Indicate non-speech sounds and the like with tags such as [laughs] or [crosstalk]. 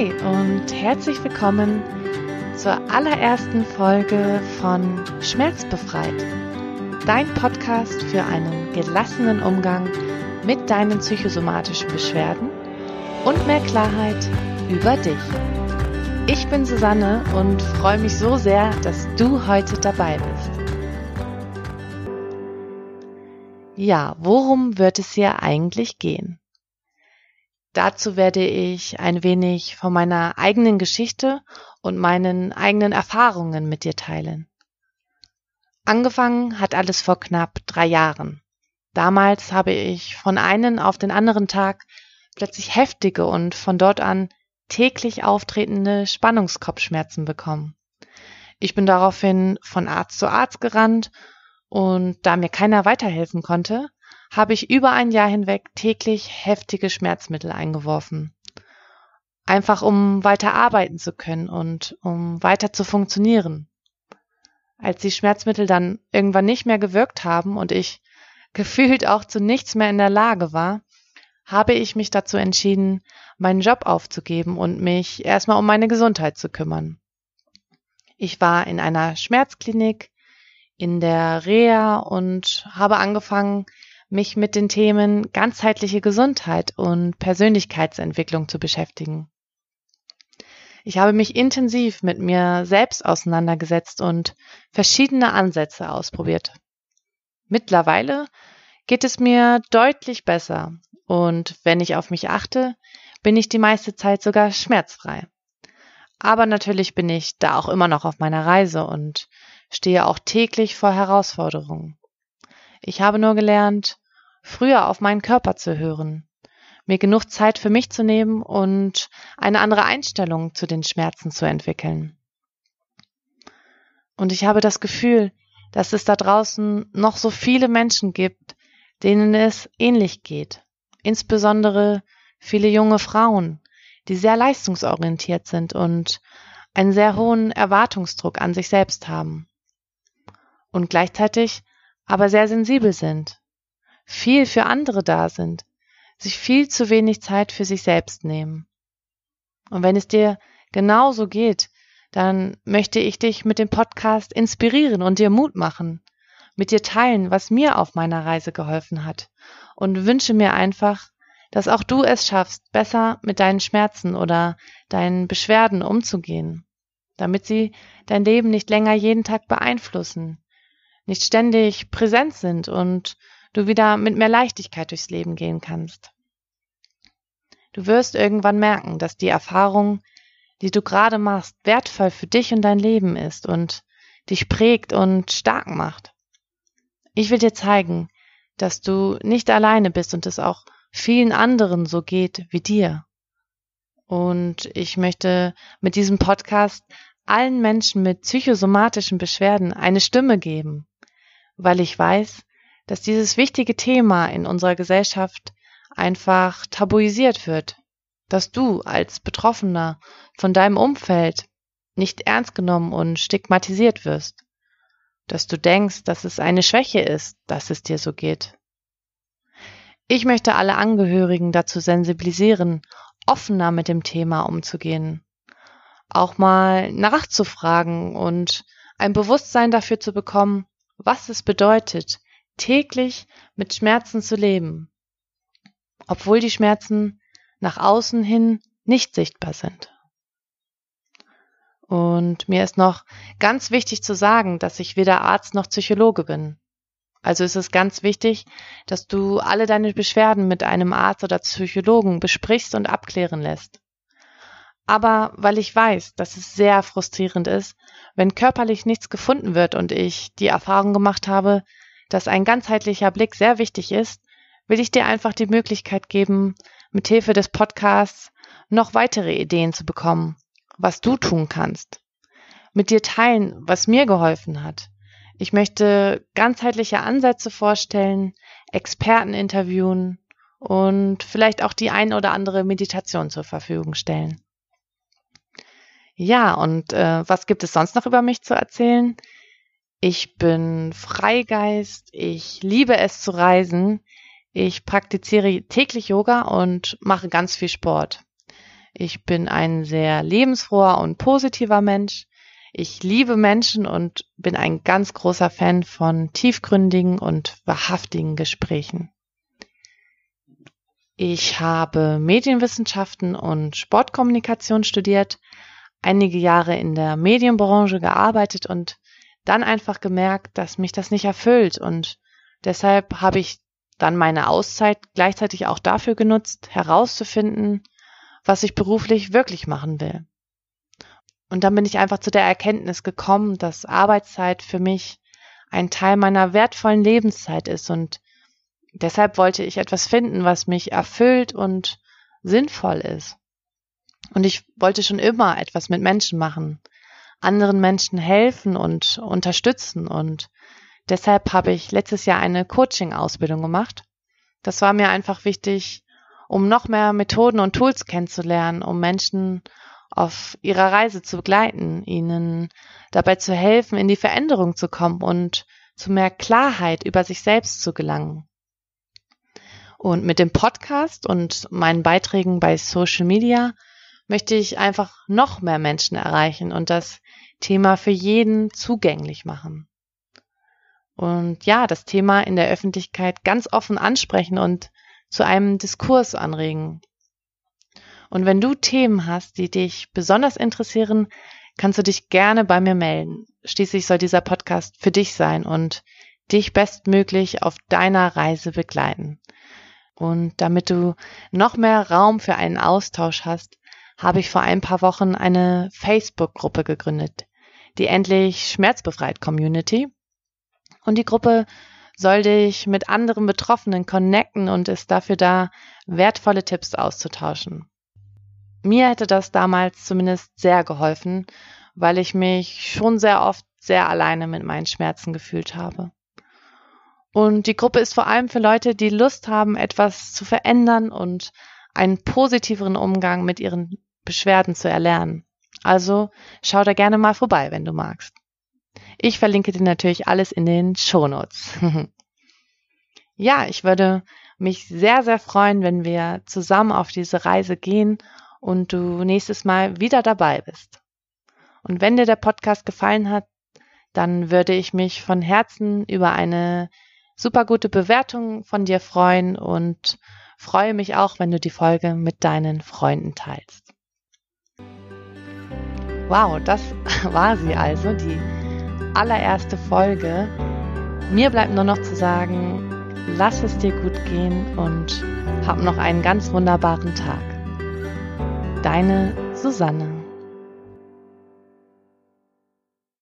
Hi und herzlich willkommen zur allerersten Folge von Schmerzbefreit, dein Podcast für einen gelassenen Umgang mit deinen psychosomatischen Beschwerden und mehr Klarheit über dich. Ich bin Susanne und freue mich so sehr, dass du heute dabei bist. Ja, worum wird es hier eigentlich gehen? Dazu werde ich ein wenig von meiner eigenen Geschichte und meinen eigenen Erfahrungen mit dir teilen. Angefangen hat alles vor knapp drei Jahren. Damals habe ich von einem auf den anderen Tag plötzlich heftige und von dort an täglich auftretende Spannungskopfschmerzen bekommen. Ich bin daraufhin von Arzt zu Arzt gerannt und da mir keiner weiterhelfen konnte, habe ich über ein Jahr hinweg täglich heftige Schmerzmittel eingeworfen. Einfach um weiter arbeiten zu können und um weiter zu funktionieren. Als die Schmerzmittel dann irgendwann nicht mehr gewirkt haben und ich [laughs] gefühlt auch zu nichts mehr in der Lage war, habe ich mich dazu entschieden, meinen Job aufzugeben und mich erstmal um meine Gesundheit zu kümmern. Ich war in einer Schmerzklinik, in der Reha und habe angefangen, mich mit den Themen ganzheitliche Gesundheit und Persönlichkeitsentwicklung zu beschäftigen. Ich habe mich intensiv mit mir selbst auseinandergesetzt und verschiedene Ansätze ausprobiert. Mittlerweile geht es mir deutlich besser und wenn ich auf mich achte, bin ich die meiste Zeit sogar schmerzfrei. Aber natürlich bin ich da auch immer noch auf meiner Reise und stehe auch täglich vor Herausforderungen. Ich habe nur gelernt, früher auf meinen Körper zu hören, mir genug Zeit für mich zu nehmen und eine andere Einstellung zu den Schmerzen zu entwickeln. Und ich habe das Gefühl, dass es da draußen noch so viele Menschen gibt, denen es ähnlich geht. Insbesondere viele junge Frauen, die sehr leistungsorientiert sind und einen sehr hohen Erwartungsdruck an sich selbst haben. Und gleichzeitig aber sehr sensibel sind viel für andere da sind, sich viel zu wenig Zeit für sich selbst nehmen. Und wenn es dir genauso geht, dann möchte ich dich mit dem Podcast inspirieren und dir Mut machen, mit dir teilen, was mir auf meiner Reise geholfen hat und wünsche mir einfach, dass auch du es schaffst, besser mit deinen Schmerzen oder deinen Beschwerden umzugehen, damit sie dein Leben nicht länger jeden Tag beeinflussen, nicht ständig präsent sind und du wieder mit mehr Leichtigkeit durchs Leben gehen kannst. Du wirst irgendwann merken, dass die Erfahrung, die du gerade machst, wertvoll für dich und dein Leben ist und dich prägt und stark macht. Ich will dir zeigen, dass du nicht alleine bist und es auch vielen anderen so geht wie dir. Und ich möchte mit diesem Podcast allen Menschen mit psychosomatischen Beschwerden eine Stimme geben, weil ich weiß, dass dieses wichtige Thema in unserer Gesellschaft einfach tabuisiert wird, dass du als Betroffener von deinem Umfeld nicht ernst genommen und stigmatisiert wirst, dass du denkst, dass es eine Schwäche ist, dass es dir so geht. Ich möchte alle Angehörigen dazu sensibilisieren, offener mit dem Thema umzugehen, auch mal nachzufragen und ein Bewusstsein dafür zu bekommen, was es bedeutet, täglich mit Schmerzen zu leben, obwohl die Schmerzen nach außen hin nicht sichtbar sind. Und mir ist noch ganz wichtig zu sagen, dass ich weder Arzt noch Psychologe bin. Also ist es ganz wichtig, dass du alle deine Beschwerden mit einem Arzt oder Psychologen besprichst und abklären lässt. Aber weil ich weiß, dass es sehr frustrierend ist, wenn körperlich nichts gefunden wird und ich die Erfahrung gemacht habe, dass ein ganzheitlicher Blick sehr wichtig ist, will ich dir einfach die Möglichkeit geben, mit Hilfe des Podcasts noch weitere Ideen zu bekommen, was du tun kannst. Mit dir teilen, was mir geholfen hat. Ich möchte ganzheitliche Ansätze vorstellen, Experten interviewen und vielleicht auch die ein oder andere Meditation zur Verfügung stellen. Ja, und äh, was gibt es sonst noch über mich zu erzählen? Ich bin Freigeist, ich liebe es zu reisen, ich praktiziere täglich Yoga und mache ganz viel Sport. Ich bin ein sehr lebensfroher und positiver Mensch. Ich liebe Menschen und bin ein ganz großer Fan von tiefgründigen und wahrhaftigen Gesprächen. Ich habe Medienwissenschaften und Sportkommunikation studiert, einige Jahre in der Medienbranche gearbeitet und dann einfach gemerkt, dass mich das nicht erfüllt und deshalb habe ich dann meine Auszeit gleichzeitig auch dafür genutzt, herauszufinden, was ich beruflich wirklich machen will. Und dann bin ich einfach zu der Erkenntnis gekommen, dass Arbeitszeit für mich ein Teil meiner wertvollen Lebenszeit ist und deshalb wollte ich etwas finden, was mich erfüllt und sinnvoll ist. Und ich wollte schon immer etwas mit Menschen machen, anderen Menschen helfen und unterstützen und deshalb habe ich letztes Jahr eine Coaching-Ausbildung gemacht. Das war mir einfach wichtig, um noch mehr Methoden und Tools kennenzulernen, um Menschen auf ihrer Reise zu begleiten, ihnen dabei zu helfen, in die Veränderung zu kommen und zu mehr Klarheit über sich selbst zu gelangen. Und mit dem Podcast und meinen Beiträgen bei Social Media möchte ich einfach noch mehr Menschen erreichen und das Thema für jeden zugänglich machen. Und ja, das Thema in der Öffentlichkeit ganz offen ansprechen und zu einem Diskurs anregen. Und wenn du Themen hast, die dich besonders interessieren, kannst du dich gerne bei mir melden. Schließlich soll dieser Podcast für dich sein und dich bestmöglich auf deiner Reise begleiten. Und damit du noch mehr Raum für einen Austausch hast, habe ich vor ein paar Wochen eine Facebook-Gruppe gegründet, die endlich schmerzbefreit Community. Und die Gruppe soll dich mit anderen Betroffenen connecten und ist dafür da, wertvolle Tipps auszutauschen. Mir hätte das damals zumindest sehr geholfen, weil ich mich schon sehr oft sehr alleine mit meinen Schmerzen gefühlt habe. Und die Gruppe ist vor allem für Leute, die Lust haben, etwas zu verändern und einen positiveren Umgang mit ihren Beschwerden zu erlernen. Also schau da gerne mal vorbei, wenn du magst. Ich verlinke dir natürlich alles in den Shownotes. [laughs] ja, ich würde mich sehr, sehr freuen, wenn wir zusammen auf diese Reise gehen und du nächstes Mal wieder dabei bist. Und wenn dir der Podcast gefallen hat, dann würde ich mich von Herzen über eine super gute Bewertung von dir freuen und freue mich auch, wenn du die Folge mit deinen Freunden teilst. Wow, das [laughs] war sie also, die allererste Folge. Mir bleibt nur noch zu sagen, lass es dir gut gehen und hab noch einen ganz wunderbaren Tag. Deine Susanne.